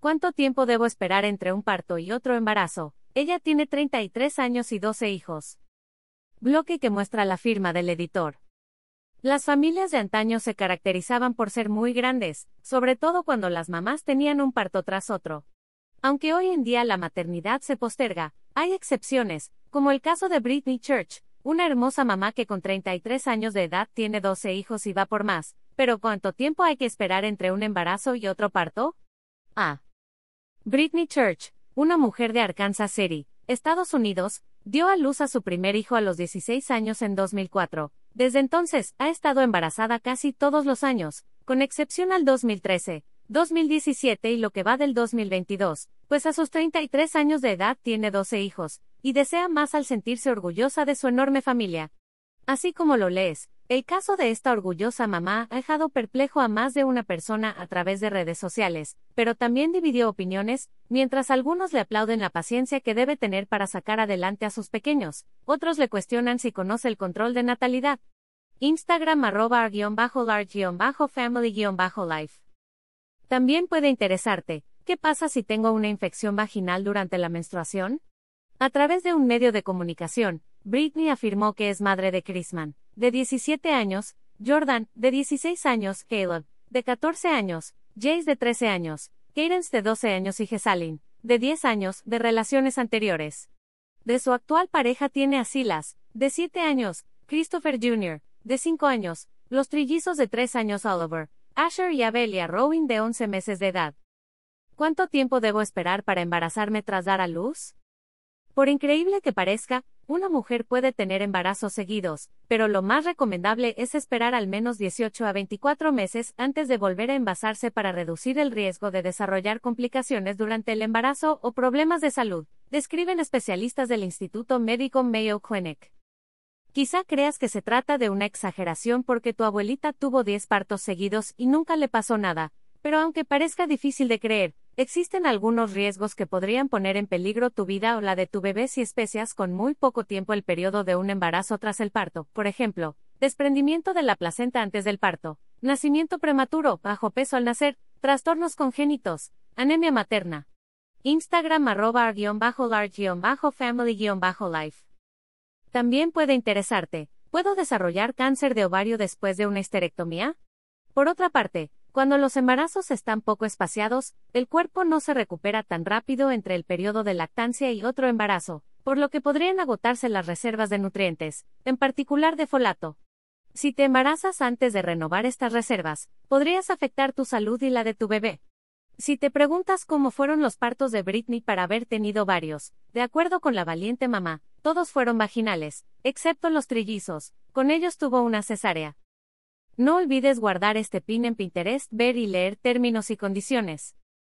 ¿Cuánto tiempo debo esperar entre un parto y otro embarazo? Ella tiene 33 años y 12 hijos. Bloque que muestra la firma del editor. Las familias de antaño se caracterizaban por ser muy grandes, sobre todo cuando las mamás tenían un parto tras otro. Aunque hoy en día la maternidad se posterga, hay excepciones, como el caso de Britney Church, una hermosa mamá que con 33 años de edad tiene 12 hijos y va por más. Pero ¿cuánto tiempo hay que esperar entre un embarazo y otro parto? A. Britney Church, una mujer de Arkansas City, Estados Unidos, dio a luz a su primer hijo a los 16 años en 2004. Desde entonces, ha estado embarazada casi todos los años, con excepción al 2013, 2017 y lo que va del 2022, pues a sus 33 años de edad tiene 12 hijos, y desea más al sentirse orgullosa de su enorme familia. Así como lo lees, el caso de esta orgullosa mamá ha dejado perplejo a más de una persona a través de redes sociales, pero también dividió opiniones, mientras algunos le aplauden la paciencia que debe tener para sacar adelante a sus pequeños, otros le cuestionan si conoce el control de natalidad. Instagram arroba family-life. También puede interesarte, ¿qué pasa si tengo una infección vaginal durante la menstruación? A través de un medio de comunicación, Britney afirmó que es madre de Chrisman, de 17 años, Jordan, de 16 años, Caleb, de 14 años, Jace de 13 años, Cadence de 12 años y Gesalin, de 10 años, de relaciones anteriores. De su actual pareja tiene a Silas, de 7 años, Christopher Jr., de 5 años, los trillizos de 3 años Oliver, Asher y Abelia Rowing de 11 meses de edad. ¿Cuánto tiempo debo esperar para embarazarme tras dar a luz? Por increíble que parezca, una mujer puede tener embarazos seguidos, pero lo más recomendable es esperar al menos 18 a 24 meses antes de volver a envasarse para reducir el riesgo de desarrollar complicaciones durante el embarazo o problemas de salud, describen especialistas del Instituto Médico Mayo Clinic. Quizá creas que se trata de una exageración porque tu abuelita tuvo 10 partos seguidos y nunca le pasó nada, pero aunque parezca difícil de creer, Existen algunos riesgos que podrían poner en peligro tu vida o la de tu bebé si especias con muy poco tiempo el periodo de un embarazo tras el parto, por ejemplo, desprendimiento de la placenta antes del parto, nacimiento prematuro, bajo peso al nacer, trastornos congénitos, anemia materna. Instagram arroba family-life. También puede interesarte, ¿puedo desarrollar cáncer de ovario después de una histerectomía? Por otra parte, cuando los embarazos están poco espaciados, el cuerpo no se recupera tan rápido entre el periodo de lactancia y otro embarazo, por lo que podrían agotarse las reservas de nutrientes, en particular de folato. Si te embarazas antes de renovar estas reservas, podrías afectar tu salud y la de tu bebé. Si te preguntas cómo fueron los partos de Britney para haber tenido varios, de acuerdo con la valiente mamá, todos fueron vaginales, excepto los trillizos, con ellos tuvo una cesárea. No olvides guardar este pin en Pinterest, ver y leer términos y condiciones.